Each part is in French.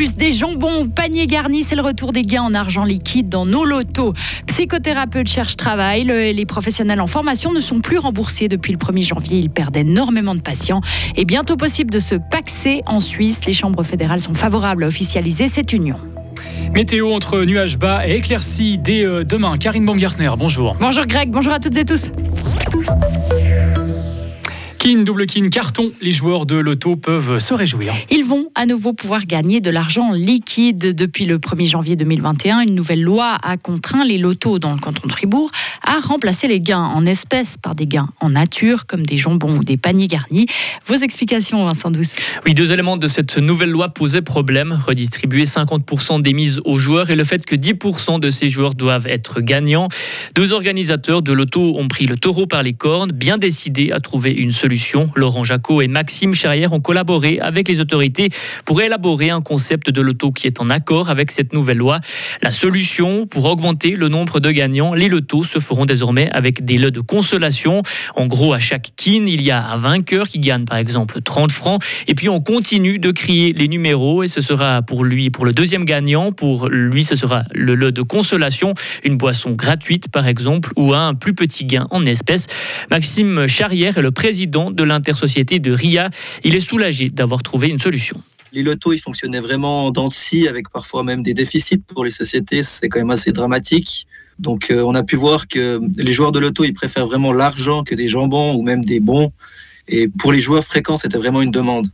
plus des jambons panier garni, c'est le retour des gains en argent liquide dans nos lotos. Psychothérapeutes cherchent travail, les professionnels en formation ne sont plus remboursés depuis le 1er janvier. Ils perdent énormément de patients. Et bientôt possible de se paxer en Suisse. Les chambres fédérales sont favorables à officialiser cette union. Météo entre nuages bas et éclaircies dès euh, demain. Karine Baumgartner, bonjour. Bonjour Greg, bonjour à toutes et tous. Kin, double kin, carton, les joueurs de l'auto peuvent se réjouir. Ils vont à nouveau pouvoir gagner de l'argent liquide. Depuis le 1er janvier 2021, une nouvelle loi a contraint les lotos dans le canton de Fribourg à remplacer les gains en espèces par des gains en nature, comme des jambons ou des paniers garnis. Vos explications, Vincent Douce Oui, deux éléments de cette nouvelle loi posaient problème. Redistribuer 50% des mises aux joueurs et le fait que 10% de ces joueurs doivent être gagnants. Deux organisateurs de l'auto ont pris le taureau par les cornes, bien décidés à trouver une solution Laurent Jacot et Maxime Charrière ont collaboré avec les autorités pour élaborer un concept de loto qui est en accord avec cette nouvelle loi. La solution pour augmenter le nombre de gagnants, les lotos se feront désormais avec des lots de consolation. En gros, à chaque kin, il y a un vainqueur qui gagne par exemple 30 francs et puis on continue de crier les numéros et ce sera pour lui, pour le deuxième gagnant, pour lui ce sera le lot de consolation, une boisson gratuite par exemple ou un plus petit gain en espèces. Maxime Charrière est le président de l'intersociété de RIA. Il est soulagé d'avoir trouvé une solution. Les lotos, ils fonctionnaient vraiment en dents avec parfois même des déficits pour les sociétés. C'est quand même assez dramatique. Donc, euh, on a pu voir que les joueurs de loto, ils préfèrent vraiment l'argent que des jambons ou même des bons. Et pour les joueurs fréquents, c'était vraiment une demande.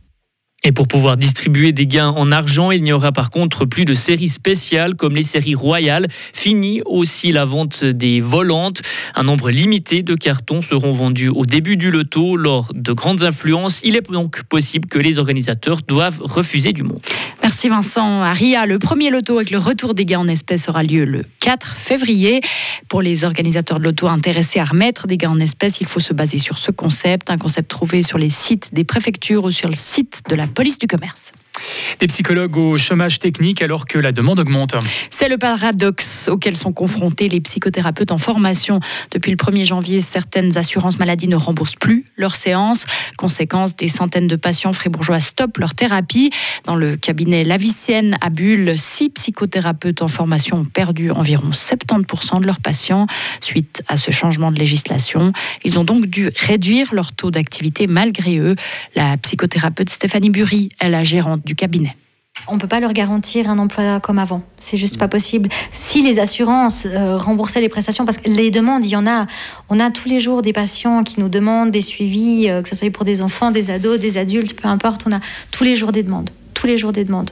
Et pour pouvoir distribuer des gains en argent, il n'y aura par contre plus de séries spéciales comme les séries royales. Fini aussi la vente des volantes. Un nombre limité de cartons seront vendus au début du loto lors de grandes influences. Il est donc possible que les organisateurs doivent refuser du monde. Merci Vincent. Aria, le premier loto avec le retour des gains en espèces aura lieu le 4 février. Pour les organisateurs de loto intéressés à remettre des gains en espèces, il faut se baser sur ce concept, un concept trouvé sur les sites des préfectures ou sur le site de la police du commerce. Des psychologues au chômage technique alors que la demande augmente. C'est le paradoxe auquel sont confrontés les psychothérapeutes en formation. Depuis le 1er janvier, certaines assurances maladie ne remboursent plus leurs séances. Conséquence, des centaines de patients fribourgeois stoppent leur thérapie. Dans le cabinet Lavicienne à Bulle, six psychothérapeutes en formation ont perdu environ 70% de leurs patients suite à ce changement de législation. Ils ont donc dû réduire leur taux d'activité malgré eux. La psychothérapeute Stéphanie Bury est la gérante cabinet. On ne peut pas leur garantir un emploi comme avant. C'est juste pas possible. Si les assurances euh, remboursaient les prestations, parce que les demandes, il y en a. On a tous les jours des patients qui nous demandent des suivis, euh, que ce soit pour des enfants, des ados, des adultes, peu importe. On a tous les jours des demandes tous les jours des demandes.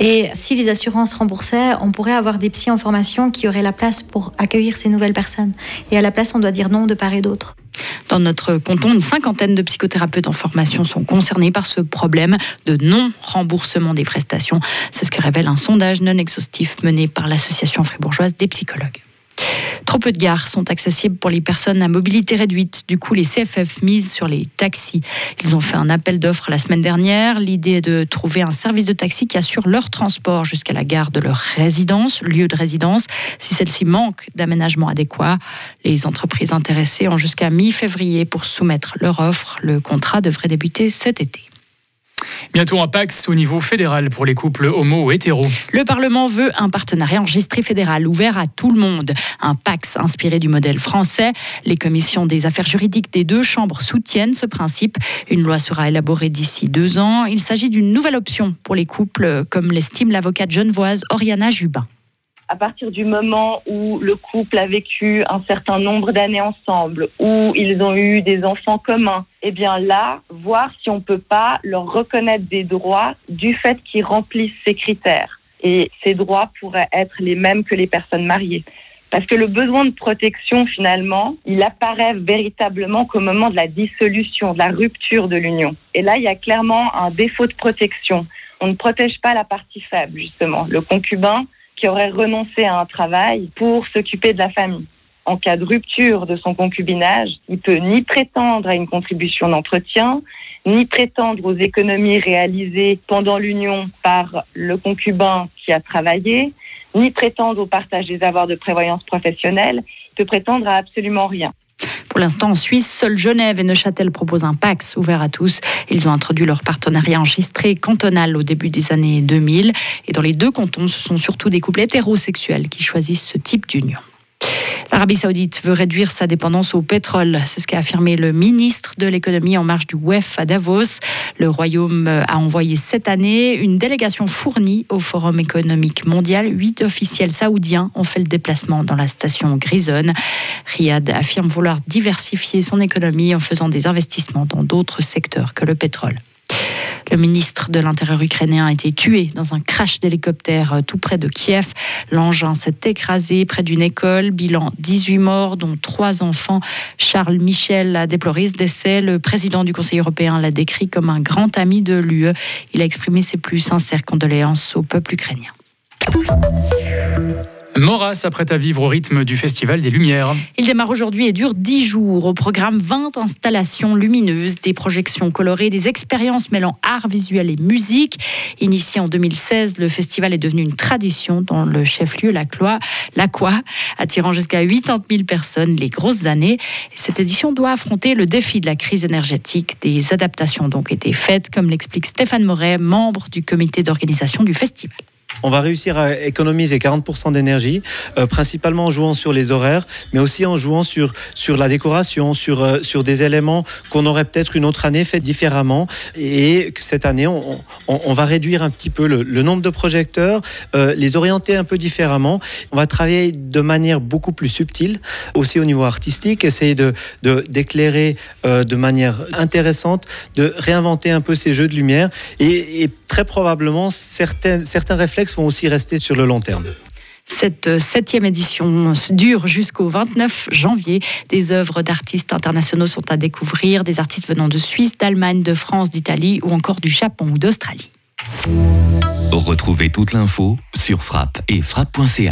Et si les assurances remboursaient, on pourrait avoir des psys en formation qui auraient la place pour accueillir ces nouvelles personnes. Et à la place, on doit dire non de part et d'autre. Dans notre canton, une cinquantaine de psychothérapeutes en formation sont concernés par ce problème de non-remboursement des prestations. C'est ce que révèle un sondage non exhaustif mené par l'Association fribourgeoise des psychologues. Trop peu de gares sont accessibles pour les personnes à mobilité réduite. Du coup, les CFF misent sur les taxis. Ils ont fait un appel d'offres la semaine dernière. L'idée est de trouver un service de taxi qui assure leur transport jusqu'à la gare de leur résidence, lieu de résidence, si celle-ci manque d'aménagement adéquat. Les entreprises intéressées ont jusqu'à mi-février pour soumettre leur offre. Le contrat devrait débuter cet été. Bientôt un Pax au niveau fédéral pour les couples homo ou hétéros. Le Parlement veut un partenariat enregistré fédéral ouvert à tout le monde. Un Pax inspiré du modèle français. Les commissions des affaires juridiques des deux chambres soutiennent ce principe. Une loi sera élaborée d'ici deux ans. Il s'agit d'une nouvelle option pour les couples, comme l'estime l'avocate genevoise Oriana Jubin à partir du moment où le couple a vécu un certain nombre d'années ensemble, où ils ont eu des enfants communs, eh bien là, voir si on peut pas leur reconnaître des droits du fait qu'ils remplissent ces critères. Et ces droits pourraient être les mêmes que les personnes mariées. Parce que le besoin de protection, finalement, il apparaît véritablement qu'au moment de la dissolution, de la rupture de l'union. Et là, il y a clairement un défaut de protection. On ne protège pas la partie faible, justement. Le concubin, qui aurait renoncé à un travail pour s'occuper de la famille. En cas de rupture de son concubinage, il peut ni prétendre à une contribution d'entretien, ni prétendre aux économies réalisées pendant l'union par le concubin qui a travaillé, ni prétendre au partage des avoirs de prévoyance professionnelle, il peut prétendre à absolument rien. Pour l'instant, en Suisse, seuls Genève et Neuchâtel proposent un PAX ouvert à tous. Ils ont introduit leur partenariat enregistré cantonal au début des années 2000. Et dans les deux cantons, ce sont surtout des couples hétérosexuels qui choisissent ce type d'union. L'Arabie saoudite veut réduire sa dépendance au pétrole. C'est ce qu'a affirmé le ministre de l'économie en marge du WEF à Davos. Le Royaume a envoyé cette année une délégation fournie au Forum économique mondial. Huit officiels saoudiens ont fait le déplacement dans la station Grisonne. Riyad affirme vouloir diversifier son économie en faisant des investissements dans d'autres secteurs que le pétrole. Le ministre de l'Intérieur ukrainien a été tué dans un crash d'hélicoptère euh, tout près de Kiev. L'engin s'est écrasé près d'une école. Bilan 18 morts, dont trois enfants. Charles Michel a déploré ce décès. Le président du Conseil européen l'a décrit comme un grand ami de l'UE. Il a exprimé ses plus sincères condoléances au peuple ukrainien. Moras s'apprête à vivre au rythme du Festival des Lumières. Il démarre aujourd'hui et dure 10 jours. Au programme, 20 installations lumineuses, des projections colorées, des expériences mêlant art visuel et musique. Initié en 2016, le festival est devenu une tradition dans le chef-lieu Lacroix, attirant jusqu'à 80 000 personnes les grosses années. cette édition doit affronter le défi de la crise énergétique. Des adaptations ont donc été faites, comme l'explique Stéphane Moret, membre du comité d'organisation du festival on va réussir à économiser 40% d'énergie, euh, principalement en jouant sur les horaires, mais aussi en jouant sur, sur la décoration, sur, euh, sur des éléments qu'on aurait peut-être une autre année fait différemment. Et cette année, on, on, va réduire un petit peu le, nombre de projecteurs, euh, les orienter un peu différemment. On va travailler de manière beaucoup plus subtile, aussi au niveau artistique, essayer de, d'éclairer de manière intéressante, de réinventer un peu ces jeux de lumière et, très probablement certains, certains réflexes vont aussi rester sur le long terme. Cette euh, septième édition dure jusqu'au 29 janvier. Des œuvres d'artistes internationaux sont à découvrir, des artistes venant de Suisse, d'Allemagne, de France, d'Italie ou encore du Japon ou d'Australie. Retrouvez toute l'info sur frappe et frappe.ch.